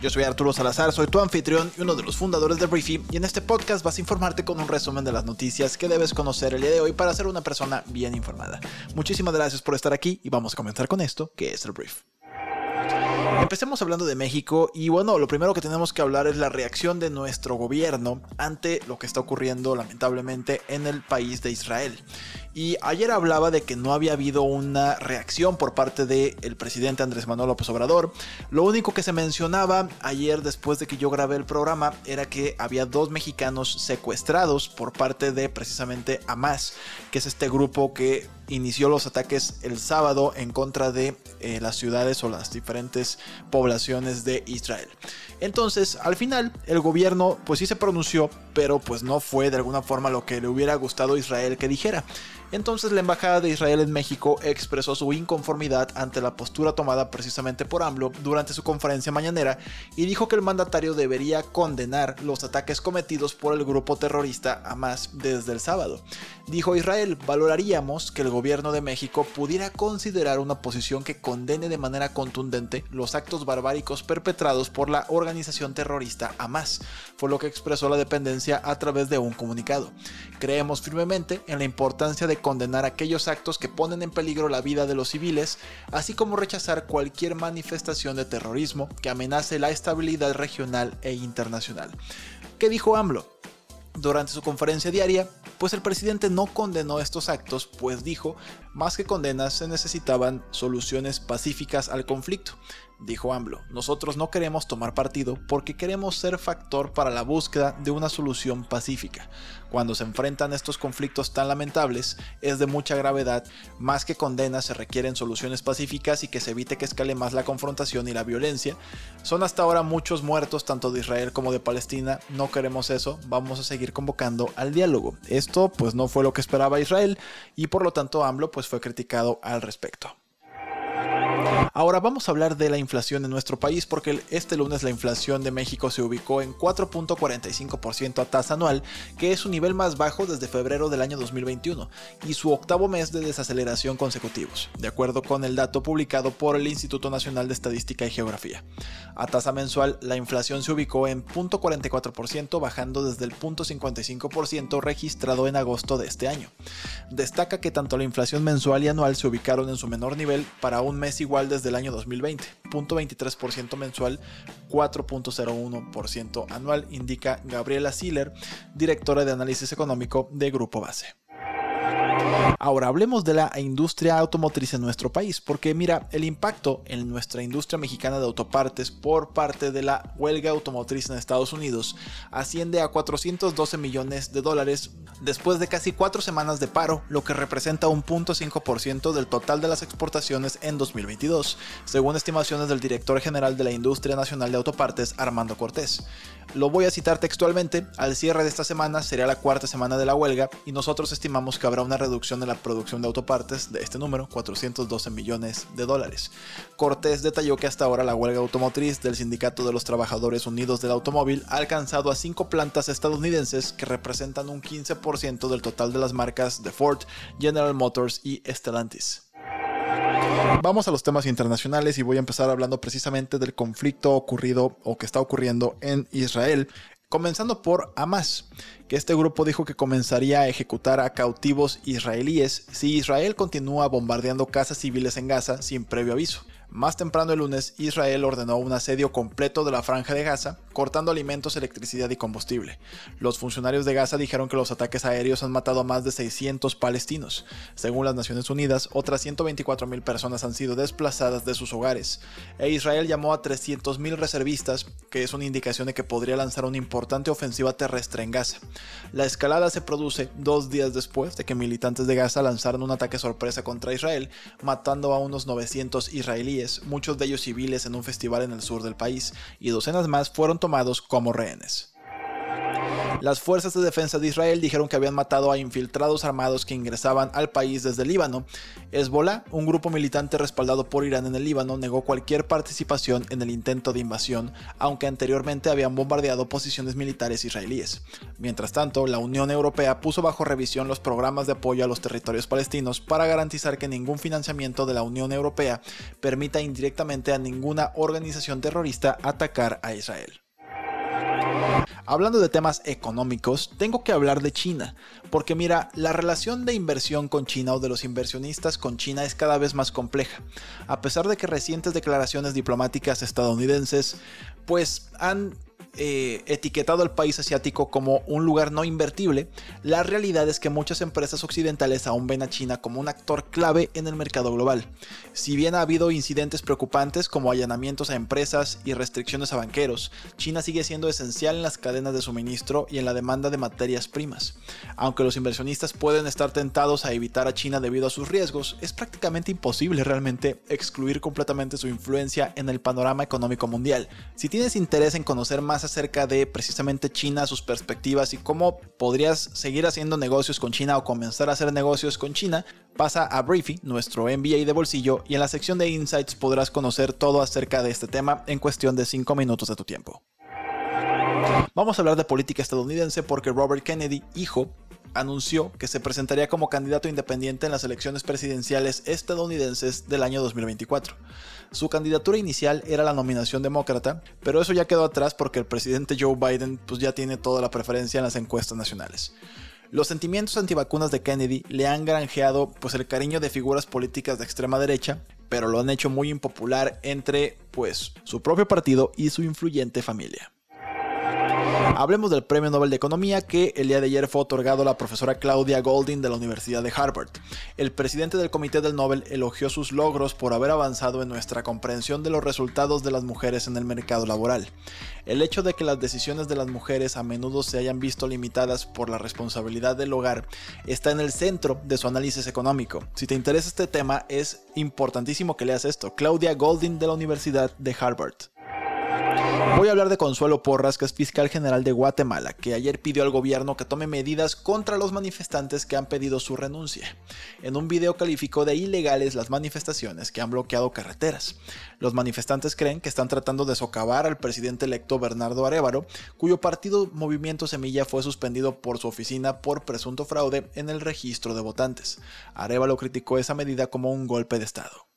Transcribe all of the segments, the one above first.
Yo soy Arturo Salazar, soy tu anfitrión y uno de los fundadores de Briefy y en este podcast vas a informarte con un resumen de las noticias que debes conocer el día de hoy para ser una persona bien informada. Muchísimas gracias por estar aquí y vamos a comenzar con esto que es el Brief. Empecemos hablando de México y bueno, lo primero que tenemos que hablar es la reacción de nuestro gobierno ante lo que está ocurriendo lamentablemente en el país de Israel. Y ayer hablaba de que no había habido una reacción por parte del presidente Andrés Manuel López Obrador. Lo único que se mencionaba ayer después de que yo grabé el programa era que había dos mexicanos secuestrados por parte de precisamente Hamas, que es este grupo que inició los ataques el sábado en contra de eh, las ciudades o las diferentes poblaciones de Israel. Entonces, al final, el gobierno pues sí se pronunció, pero pues no fue de alguna forma lo que le hubiera gustado a Israel que dijera. Entonces la Embajada de Israel en México expresó su inconformidad ante la postura tomada precisamente por AMLO durante su conferencia mañanera y dijo que el mandatario debería condenar los ataques cometidos por el grupo terrorista Hamas desde el sábado. Dijo Israel, valoraríamos que el gobierno de México pudiera considerar una posición que condene de manera contundente los actos barbáricos perpetrados por la organización terrorista Hamas, fue lo que expresó la dependencia a través de un comunicado. Creemos firmemente en la importancia de condenar aquellos actos que ponen en peligro la vida de los civiles, así como rechazar cualquier manifestación de terrorismo que amenace la estabilidad regional e internacional. ¿Qué dijo AMLO? Durante su conferencia diaria, pues el presidente no condenó estos actos, pues dijo, más que condenas se necesitaban soluciones pacíficas al conflicto. Dijo AMLO, nosotros no queremos tomar partido porque queremos ser factor para la búsqueda de una solución pacífica. Cuando se enfrentan estos conflictos tan lamentables, es de mucha gravedad, más que condenas se requieren soluciones pacíficas y que se evite que escale más la confrontación y la violencia. Son hasta ahora muchos muertos tanto de Israel como de Palestina, no queremos eso, vamos a seguir convocando al diálogo. Esto pues no fue lo que esperaba Israel y por lo tanto AMLO pues fue criticado al respecto. Ahora vamos a hablar de la inflación en nuestro país porque este lunes la inflación de México se ubicó en 4.45% a tasa anual, que es su nivel más bajo desde febrero del año 2021 y su octavo mes de desaceleración consecutivos, de acuerdo con el dato publicado por el Instituto Nacional de Estadística y Geografía. A tasa mensual, la inflación se ubicó en 0.44%, bajando desde el 0.55% registrado en agosto de este año. Destaca que tanto la inflación mensual y anual se ubicaron en su menor nivel para un mes igual desde el año 2020, 0.23% mensual, 4.01% anual, indica Gabriela Siller, directora de análisis económico de Grupo Base. Ahora hablemos de la industria automotriz en nuestro país, porque mira, el impacto en nuestra industria mexicana de autopartes por parte de la huelga automotriz en Estados Unidos asciende a 412 millones de dólares después de casi cuatro semanas de paro, lo que representa un 0.5% del total de las exportaciones en 2022, según estimaciones del director general de la Industria Nacional de Autopartes, Armando Cortés. Lo voy a citar textualmente, al cierre de esta semana sería la cuarta semana de la huelga y nosotros estimamos que habrá una reducción de la producción de autopartes de este número, 412 millones de dólares. Cortés detalló que hasta ahora la huelga automotriz del Sindicato de los Trabajadores Unidos del Automóvil ha alcanzado a cinco plantas estadounidenses que representan un 15% del total de las marcas de Ford, General Motors y Stellantis. Vamos a los temas internacionales y voy a empezar hablando precisamente del conflicto ocurrido o que está ocurriendo en Israel, comenzando por Hamas, que este grupo dijo que comenzaría a ejecutar a cautivos israelíes si Israel continúa bombardeando casas civiles en Gaza sin previo aviso. Más temprano el lunes, Israel ordenó un asedio completo de la franja de Gaza, cortando alimentos, electricidad y combustible. Los funcionarios de Gaza dijeron que los ataques aéreos han matado a más de 600 palestinos. Según las Naciones Unidas, otras 124.000 personas han sido desplazadas de sus hogares. E Israel llamó a 300.000 reservistas, que es una indicación de que podría lanzar una importante ofensiva terrestre en Gaza. La escalada se produce dos días después de que militantes de Gaza lanzaron un ataque sorpresa contra Israel, matando a unos 900 israelíes muchos de ellos civiles en un festival en el sur del país, y docenas más fueron tomados como rehenes. Las fuerzas de defensa de Israel dijeron que habían matado a infiltrados armados que ingresaban al país desde Líbano. Hezbollah, un grupo militante respaldado por Irán en el Líbano, negó cualquier participación en el intento de invasión, aunque anteriormente habían bombardeado posiciones militares israelíes. Mientras tanto, la Unión Europea puso bajo revisión los programas de apoyo a los territorios palestinos para garantizar que ningún financiamiento de la Unión Europea permita indirectamente a ninguna organización terrorista atacar a Israel. Hablando de temas económicos, tengo que hablar de China, porque mira, la relación de inversión con China o de los inversionistas con China es cada vez más compleja, a pesar de que recientes declaraciones diplomáticas estadounidenses pues han eh, etiquetado al país asiático como un lugar no invertible, la realidad es que muchas empresas occidentales aún ven a China como un actor clave en el mercado global. Si bien ha habido incidentes preocupantes como allanamientos a empresas y restricciones a banqueros, China sigue siendo esencial en las cadenas de suministro y en la demanda de materias primas. Aunque los inversionistas pueden estar tentados a evitar a China debido a sus riesgos, es prácticamente imposible realmente excluir completamente su influencia en el panorama económico mundial. Si tienes interés en conocer más acerca de precisamente China, sus perspectivas y cómo podrías seguir haciendo negocios con China o comenzar a hacer negocios con China, pasa a Briefy, nuestro MBA de bolsillo, y en la sección de Insights podrás conocer todo acerca de este tema en cuestión de 5 minutos de tu tiempo. Vamos a hablar de política estadounidense porque Robert Kennedy, hijo, anunció que se presentaría como candidato independiente en las elecciones presidenciales estadounidenses del año 2024. Su candidatura inicial era la nominación demócrata, pero eso ya quedó atrás porque el presidente Joe Biden pues ya tiene toda la preferencia en las encuestas nacionales. Los sentimientos antivacunas de Kennedy le han granjeado pues el cariño de figuras políticas de extrema derecha, pero lo han hecho muy impopular entre pues su propio partido y su influyente familia. Hablemos del Premio Nobel de Economía que el día de ayer fue otorgado a la profesora Claudia Golding de la Universidad de Harvard. El presidente del Comité del Nobel elogió sus logros por haber avanzado en nuestra comprensión de los resultados de las mujeres en el mercado laboral. El hecho de que las decisiones de las mujeres a menudo se hayan visto limitadas por la responsabilidad del hogar está en el centro de su análisis económico. Si te interesa este tema, es importantísimo que leas esto. Claudia Golding de la Universidad de Harvard. Voy a hablar de Consuelo Porras, que es fiscal general de Guatemala, que ayer pidió al gobierno que tome medidas contra los manifestantes que han pedido su renuncia. En un video calificó de ilegales las manifestaciones que han bloqueado carreteras. Los manifestantes creen que están tratando de socavar al presidente electo Bernardo Arevalo, cuyo partido Movimiento Semilla fue suspendido por su oficina por presunto fraude en el registro de votantes. Arevalo criticó esa medida como un golpe de Estado.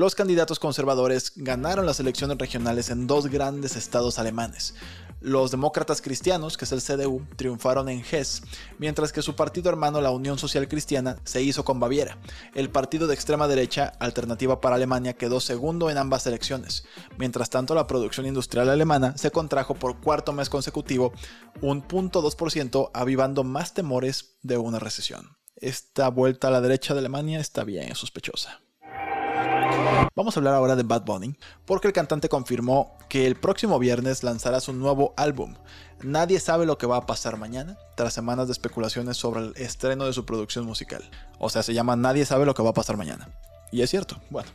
Los candidatos conservadores ganaron las elecciones regionales en dos grandes estados alemanes. Los demócratas cristianos, que es el CDU, triunfaron en Hesse, mientras que su partido hermano, la Unión Social Cristiana, se hizo con Baviera. El partido de extrema derecha, Alternativa para Alemania, quedó segundo en ambas elecciones. Mientras tanto, la producción industrial alemana se contrajo por cuarto mes consecutivo, un 0.2%, avivando más temores de una recesión. Esta vuelta a la derecha de Alemania está bien sospechosa. Vamos a hablar ahora de Bad Bunny, porque el cantante confirmó que el próximo viernes lanzará su nuevo álbum. Nadie sabe lo que va a pasar mañana, tras semanas de especulaciones sobre el estreno de su producción musical. O sea, se llama Nadie sabe lo que va a pasar mañana. Y es cierto, bueno.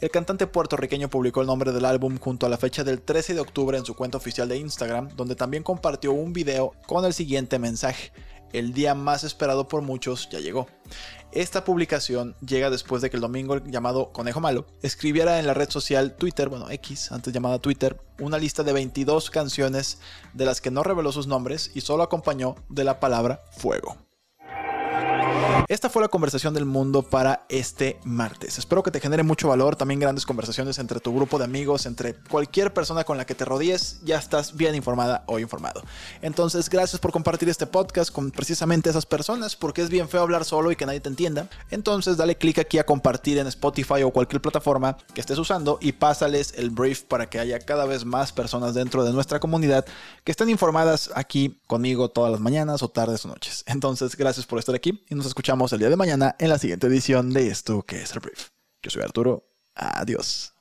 El cantante puertorriqueño publicó el nombre del álbum junto a la fecha del 13 de octubre en su cuenta oficial de Instagram, donde también compartió un video con el siguiente mensaje el día más esperado por muchos ya llegó. Esta publicación llega después de que el domingo llamado Conejo Malo escribiera en la red social Twitter, bueno X, antes llamada Twitter, una lista de 22 canciones de las que no reveló sus nombres y solo acompañó de la palabra fuego. Esta fue la conversación del mundo para este martes. Espero que te genere mucho valor, también grandes conversaciones entre tu grupo de amigos, entre cualquier persona con la que te rodees, ya estás bien informada o informado. Entonces, gracias por compartir este podcast con precisamente esas personas, porque es bien feo hablar solo y que nadie te entienda. Entonces, dale clic aquí a compartir en Spotify o cualquier plataforma que estés usando y pásales el brief para que haya cada vez más personas dentro de nuestra comunidad que estén informadas aquí conmigo todas las mañanas o tardes o noches. Entonces, gracias por estar aquí y nos escuchamos el día de mañana en la siguiente edición de esto que es el brief. Yo soy Arturo. Adiós.